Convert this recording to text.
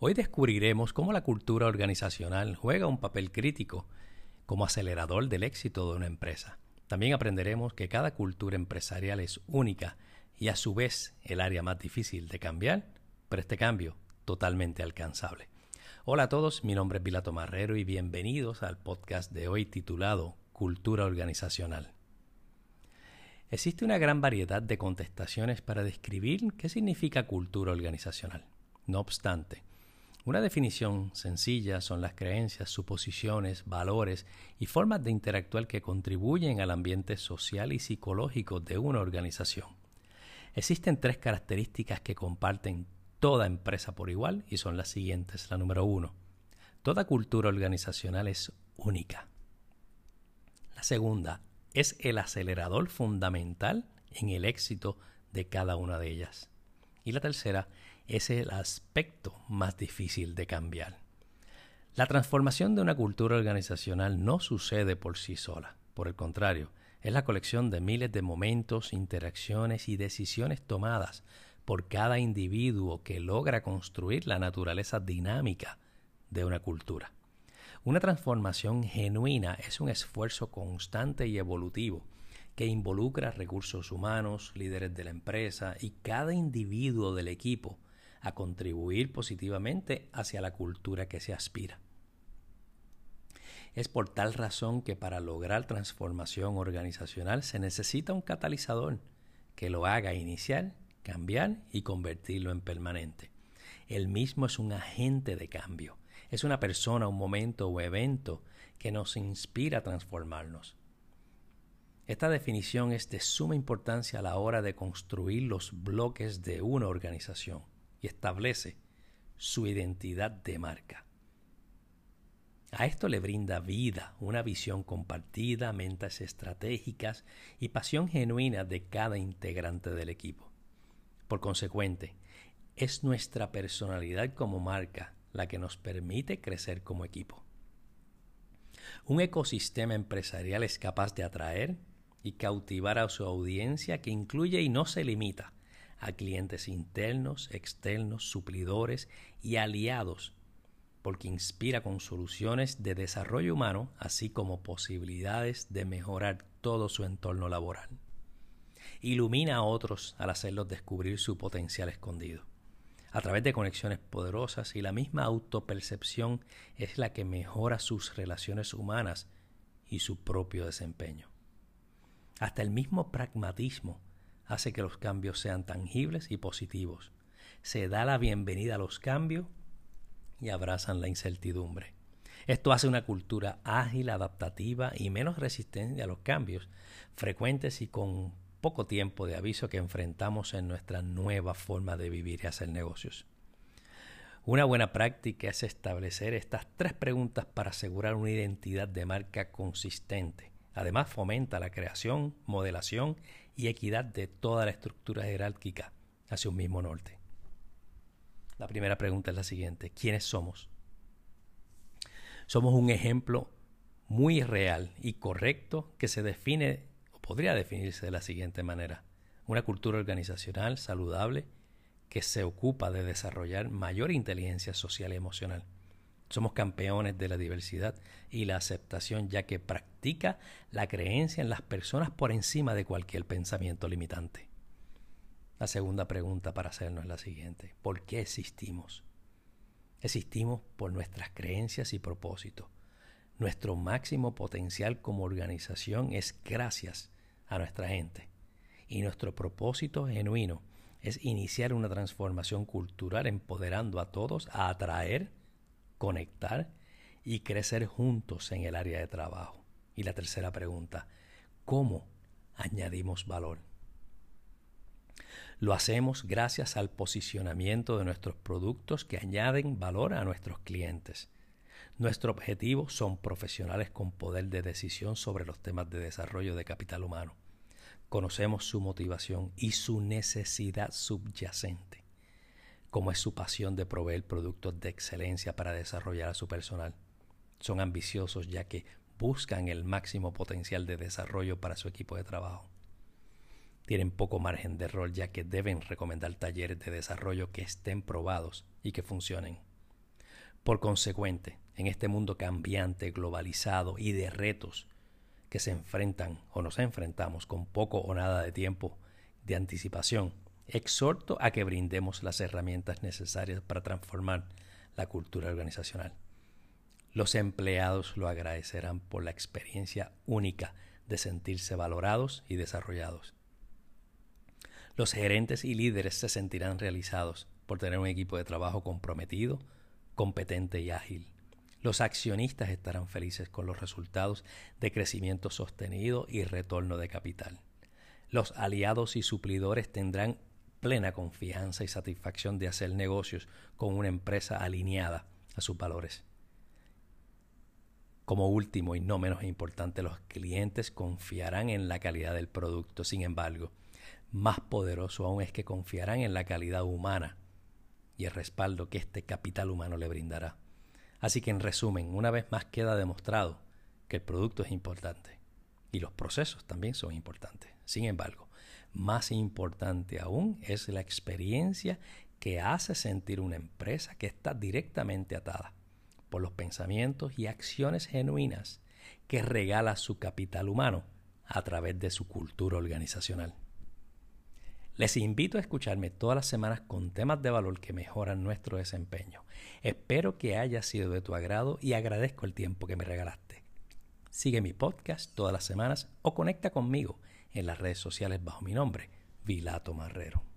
Hoy descubriremos cómo la cultura organizacional juega un papel crítico como acelerador del éxito de una empresa. También aprenderemos que cada cultura empresarial es única y a su vez el área más difícil de cambiar, pero este cambio totalmente alcanzable. Hola a todos, mi nombre es Vilato Marrero y bienvenidos al podcast de hoy titulado Cultura Organizacional. Existe una gran variedad de contestaciones para describir qué significa cultura organizacional. No obstante, una definición sencilla son las creencias, suposiciones, valores y formas de interactuar que contribuyen al ambiente social y psicológico de una organización. Existen tres características que comparten toda empresa por igual y son las siguientes. La número uno, toda cultura organizacional es única. La segunda, es el acelerador fundamental en el éxito de cada una de ellas. Y la tercera es el aspecto más difícil de cambiar. La transformación de una cultura organizacional no sucede por sí sola. Por el contrario, es la colección de miles de momentos, interacciones y decisiones tomadas por cada individuo que logra construir la naturaleza dinámica de una cultura. Una transformación genuina es un esfuerzo constante y evolutivo que involucra recursos humanos, líderes de la empresa y cada individuo del equipo a contribuir positivamente hacia la cultura que se aspira. Es por tal razón que para lograr transformación organizacional se necesita un catalizador que lo haga iniciar, cambiar y convertirlo en permanente. El mismo es un agente de cambio. Es una persona, un momento o evento que nos inspira a transformarnos. Esta definición es de suma importancia a la hora de construir los bloques de una organización y establece su identidad de marca. A esto le brinda vida, una visión compartida, mentes estratégicas y pasión genuina de cada integrante del equipo. Por consecuente, es nuestra personalidad como marca la que nos permite crecer como equipo. Un ecosistema empresarial es capaz de atraer y cautivar a su audiencia que incluye y no se limita a clientes internos, externos, suplidores y aliados, porque inspira con soluciones de desarrollo humano, así como posibilidades de mejorar todo su entorno laboral. Ilumina a otros al hacerlos descubrir su potencial escondido. A través de conexiones poderosas y la misma autopercepción es la que mejora sus relaciones humanas y su propio desempeño. Hasta el mismo pragmatismo hace que los cambios sean tangibles y positivos. Se da la bienvenida a los cambios y abrazan la incertidumbre. Esto hace una cultura ágil, adaptativa y menos resistente a los cambios frecuentes y con poco tiempo de aviso que enfrentamos en nuestra nueva forma de vivir y hacer negocios. Una buena práctica es establecer estas tres preguntas para asegurar una identidad de marca consistente. Además, fomenta la creación, modelación y equidad de toda la estructura jerárquica hacia un mismo norte. La primera pregunta es la siguiente. ¿Quiénes somos? Somos un ejemplo muy real y correcto que se define o podría definirse de la siguiente manera. Una cultura organizacional saludable que se ocupa de desarrollar mayor inteligencia social y emocional. Somos campeones de la diversidad y la aceptación, ya que practica la creencia en las personas por encima de cualquier pensamiento limitante. La segunda pregunta para hacernos es la siguiente. ¿Por qué existimos? Existimos por nuestras creencias y propósitos. Nuestro máximo potencial como organización es gracias a nuestra gente. Y nuestro propósito genuino es iniciar una transformación cultural empoderando a todos a atraer, conectar y crecer juntos en el área de trabajo. Y la tercera pregunta, ¿cómo añadimos valor? Lo hacemos gracias al posicionamiento de nuestros productos que añaden valor a nuestros clientes. Nuestro objetivo son profesionales con poder de decisión sobre los temas de desarrollo de capital humano. Conocemos su motivación y su necesidad subyacente como es su pasión de proveer productos de excelencia para desarrollar a su personal. Son ambiciosos ya que buscan el máximo potencial de desarrollo para su equipo de trabajo. Tienen poco margen de error ya que deben recomendar talleres de desarrollo que estén probados y que funcionen. Por consecuente, en este mundo cambiante, globalizado y de retos que se enfrentan o nos enfrentamos con poco o nada de tiempo de anticipación, exhorto a que brindemos las herramientas necesarias para transformar la cultura organizacional. Los empleados lo agradecerán por la experiencia única de sentirse valorados y desarrollados. Los gerentes y líderes se sentirán realizados por tener un equipo de trabajo comprometido, competente y ágil. Los accionistas estarán felices con los resultados de crecimiento sostenido y retorno de capital. Los aliados y suplidores tendrán plena confianza y satisfacción de hacer negocios con una empresa alineada a sus valores. Como último y no menos importante, los clientes confiarán en la calidad del producto. Sin embargo, más poderoso aún es que confiarán en la calidad humana y el respaldo que este capital humano le brindará. Así que en resumen, una vez más queda demostrado que el producto es importante y los procesos también son importantes. Sin embargo, más importante aún es la experiencia que hace sentir una empresa que está directamente atada por los pensamientos y acciones genuinas que regala su capital humano a través de su cultura organizacional. Les invito a escucharme todas las semanas con temas de valor que mejoran nuestro desempeño. Espero que haya sido de tu agrado y agradezco el tiempo que me regalaste. Sigue mi podcast todas las semanas o conecta conmigo en las redes sociales bajo mi nombre, Vilato Marrero.